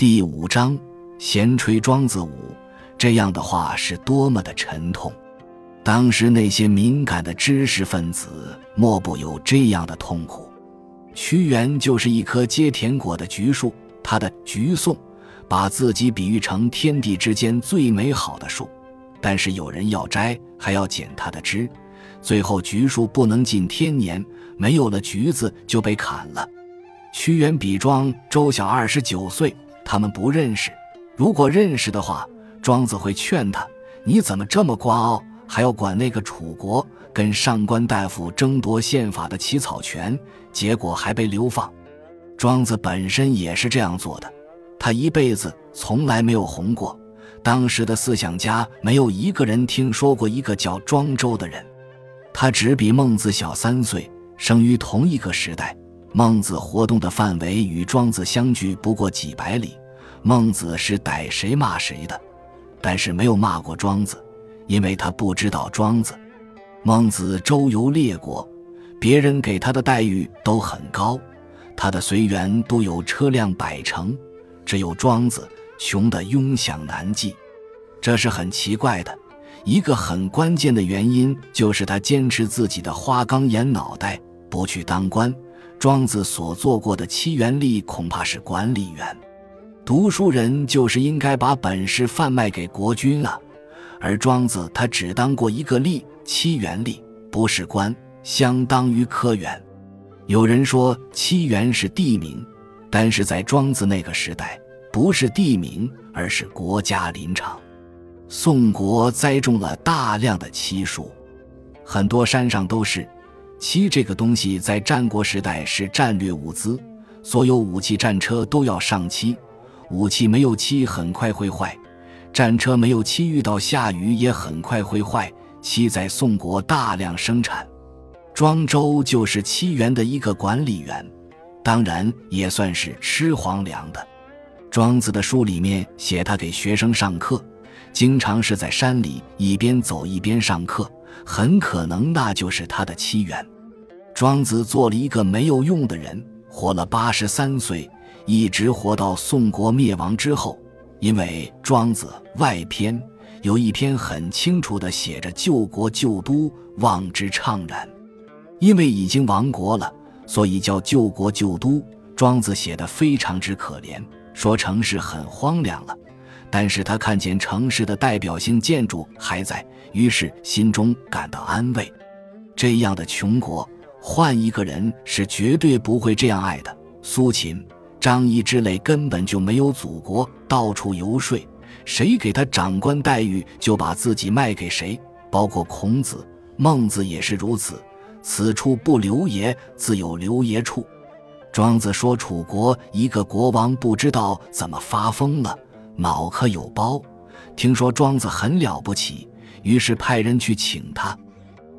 第五章，闲吹庄子舞，这样的话是多么的沉痛。当时那些敏感的知识分子，莫不有这样的痛苦。屈原就是一棵结甜果的橘树，他的《橘颂》把自己比喻成天地之间最美好的树，但是有人要摘，还要剪它的枝，最后橘树不能尽天年，没有了橘子就被砍了。屈原比庄周小二十九岁，他们不认识。如果认识的话，庄子会劝他：“你怎么这么瓜傲，还要管那个楚国跟上官大夫争夺宪法的起草权，结果还被流放。”庄子本身也是这样做的，他一辈子从来没有红过。当时的思想家没有一个人听说过一个叫庄周的人。他只比孟子小三岁，生于同一个时代。孟子活动的范围与庄子相距不过几百里，孟子是逮谁骂谁的，但是没有骂过庄子，因为他不知道庄子。孟子周游列国，别人给他的待遇都很高，他的随员都有车辆百乘，只有庄子穷得拥享难计，这是很奇怪的。一个很关键的原因就是他坚持自己的花岗岩脑袋，不去当官。庄子所做过的七元吏恐怕是管理员，读书人就是应该把本事贩卖给国君啊。而庄子他只当过一个吏，七元吏不是官，相当于科员。有人说七元是地名，但是在庄子那个时代，不是地名，而是国家林场。宋国栽种了大量的漆树，很多山上都是。漆这个东西在战国时代是战略物资，所有武器、战车都要上漆。武器没有漆很快会坏，战车没有漆遇到下雨也很快会坏。漆在宋国大量生产，庄周就是漆园的一个管理员，当然也算是吃皇粮的。庄子的书里面写他给学生上课，经常是在山里一边走一边上课。很可能那就是他的妻源。庄子做了一个没有用的人，活了八十三岁，一直活到宋国灭亡之后。因为《庄子外篇》有一篇很清楚地写着“救国救都，望之怅然”。因为已经亡国了，所以叫“救国救都”。庄子写的非常之可怜，说城市很荒凉了。但是他看见城市的代表性建筑还在，于是心中感到安慰。这样的穷国，换一个人是绝对不会这样爱的。苏秦、张仪之类根本就没有祖国，到处游说，谁给他长官待遇，就把自己卖给谁。包括孔子、孟子也是如此。此处不留爷，自有留爷处。庄子说楚国一个国王不知道怎么发疯了。脑壳有包，听说庄子很了不起，于是派人去请他。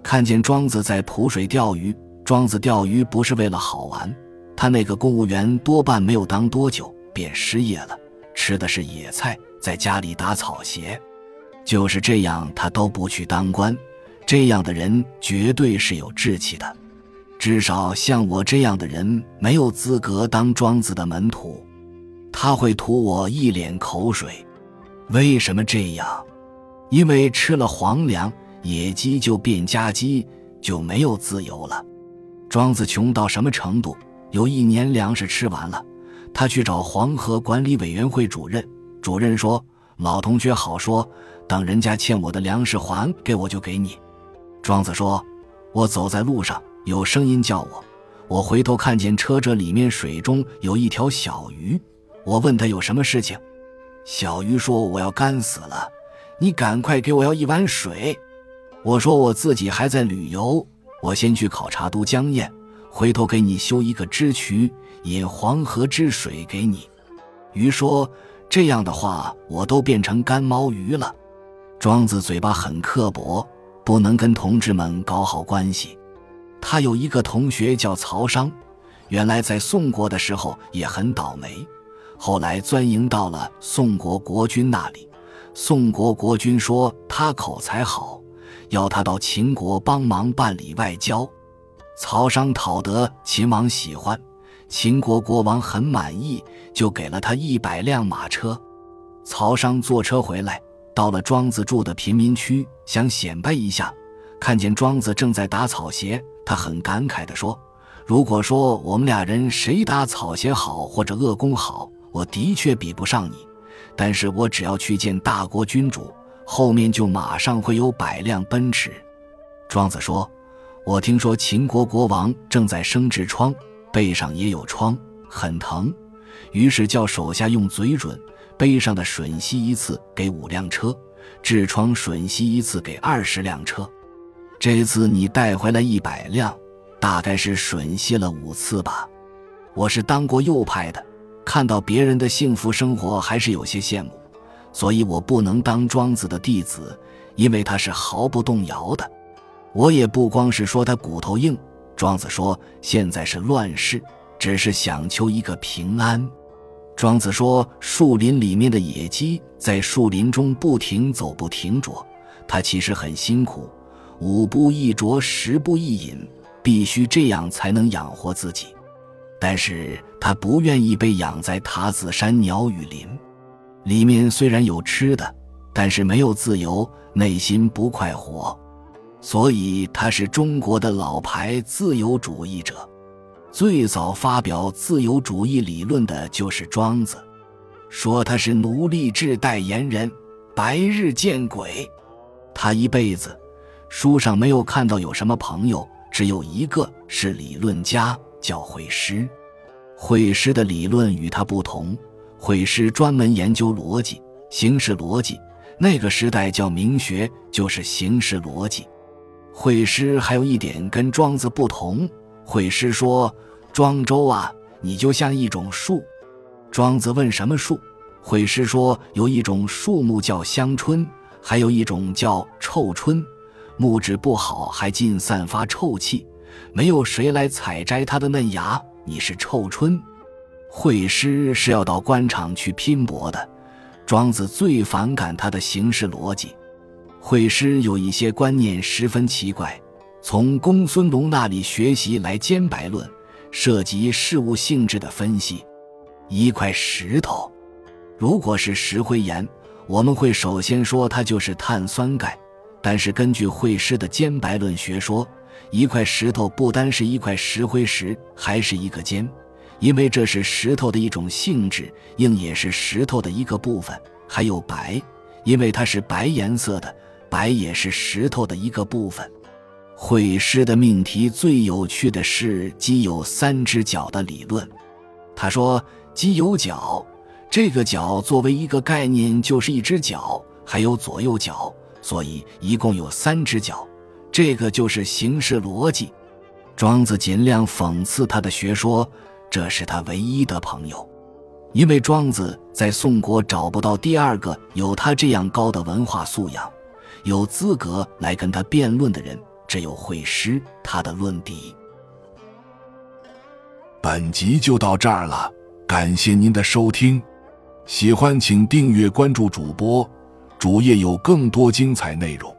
看见庄子在浦水钓鱼，庄子钓鱼不是为了好玩。他那个公务员多半没有当多久便失业了，吃的是野菜，在家里打草鞋。就是这样，他都不去当官。这样的人绝对是有志气的，至少像我这样的人没有资格当庄子的门徒。他会吐我一脸口水，为什么这样？因为吃了皇粮，野鸡就变家鸡，就没有自由了。庄子穷到什么程度？有一年粮食吃完了，他去找黄河管理委员会主任，主任说：“老同学好说，等人家欠我的粮食还给我就给你。”庄子说：“我走在路上，有声音叫我，我回头看见车辙里面水中有一条小鱼。”我问他有什么事情，小鱼说：“我要干死了，你赶快给我要一碗水。”我说：“我自己还在旅游，我先去考察都江堰，回头给你修一个支渠，引黄河之水给你。”鱼说：“这样的话，我都变成干毛鱼了。”庄子嘴巴很刻薄，不能跟同志们搞好关系。他有一个同学叫曹商，原来在宋国的时候也很倒霉。后来钻营到了宋国国君那里，宋国国君说他口才好，要他到秦国帮忙办理外交。曹商讨得秦王喜欢，秦国国王很满意，就给了他一百辆马车。曹商坐车回来，到了庄子住的贫民区，想显摆一下。看见庄子正在打草鞋，他很感慨地说：“如果说我们俩人谁打草鞋好，或者恶功好，我的确比不上你。但是我只要去见大国君主，后面就马上会有百辆奔驰。”庄子说：“我听说秦国国王正在生痔疮，背上也有疮，很疼，于是叫手下用嘴吮背上的吮吸一次给五辆车，痔疮吮吸一次给二十辆车。”这次你带回来一百辆，大概是吮吸了五次吧。我是当过右派的，看到别人的幸福生活还是有些羡慕，所以我不能当庄子的弟子，因为他是毫不动摇的。我也不光是说他骨头硬。庄子说现在是乱世，只是想求一个平安。庄子说树林里面的野鸡在树林中不停走不停啄，它其实很辛苦。五步一啄，十步一饮，必须这样才能养活自己。但是他不愿意被养在塔子山鸟语林，里面虽然有吃的，但是没有自由，内心不快活。所以他是中国的老牌自由主义者。最早发表自由主义理论的就是庄子，说他是奴隶制代言人，白日见鬼。他一辈子。书上没有看到有什么朋友，只有一个是理论家，叫惠施。惠施的理论与他不同，惠施专门研究逻辑、形式逻辑，那个时代叫明学，就是形式逻辑。惠施还有一点跟庄子不同，惠施说：“庄周啊，你就像一种树。”庄子问什么树，惠施说：“有一种树木叫香椿，还有一种叫臭椿。”木质不好，还尽散发臭气，没有谁来采摘它的嫩芽。你是臭椿，会师是要到官场去拼搏的。庄子最反感他的行事逻辑。会师有一些观念十分奇怪，从公孙龙那里学习来兼白论，涉及事物性质的分析。一块石头，如果是石灰岩，我们会首先说它就是碳酸钙。但是根据惠施的坚白论学说，一块石头不单是一块石灰石，还是一个尖，因为这是石头的一种性质，硬也是石头的一个部分。还有白，因为它是白颜色的，白也是石头的一个部分。惠施的命题最有趣的是鸡有三只脚的理论。他说鸡有脚，这个脚作为一个概念就是一只脚，还有左右脚。所以一共有三只脚，这个就是形式逻辑。庄子尽量讽刺他的学说，这是他唯一的朋友，因为庄子在宋国找不到第二个有他这样高的文化素养、有资格来跟他辩论的人，只有会师，他的论敌。本集就到这儿了，感谢您的收听，喜欢请订阅关注主播。主页有更多精彩内容。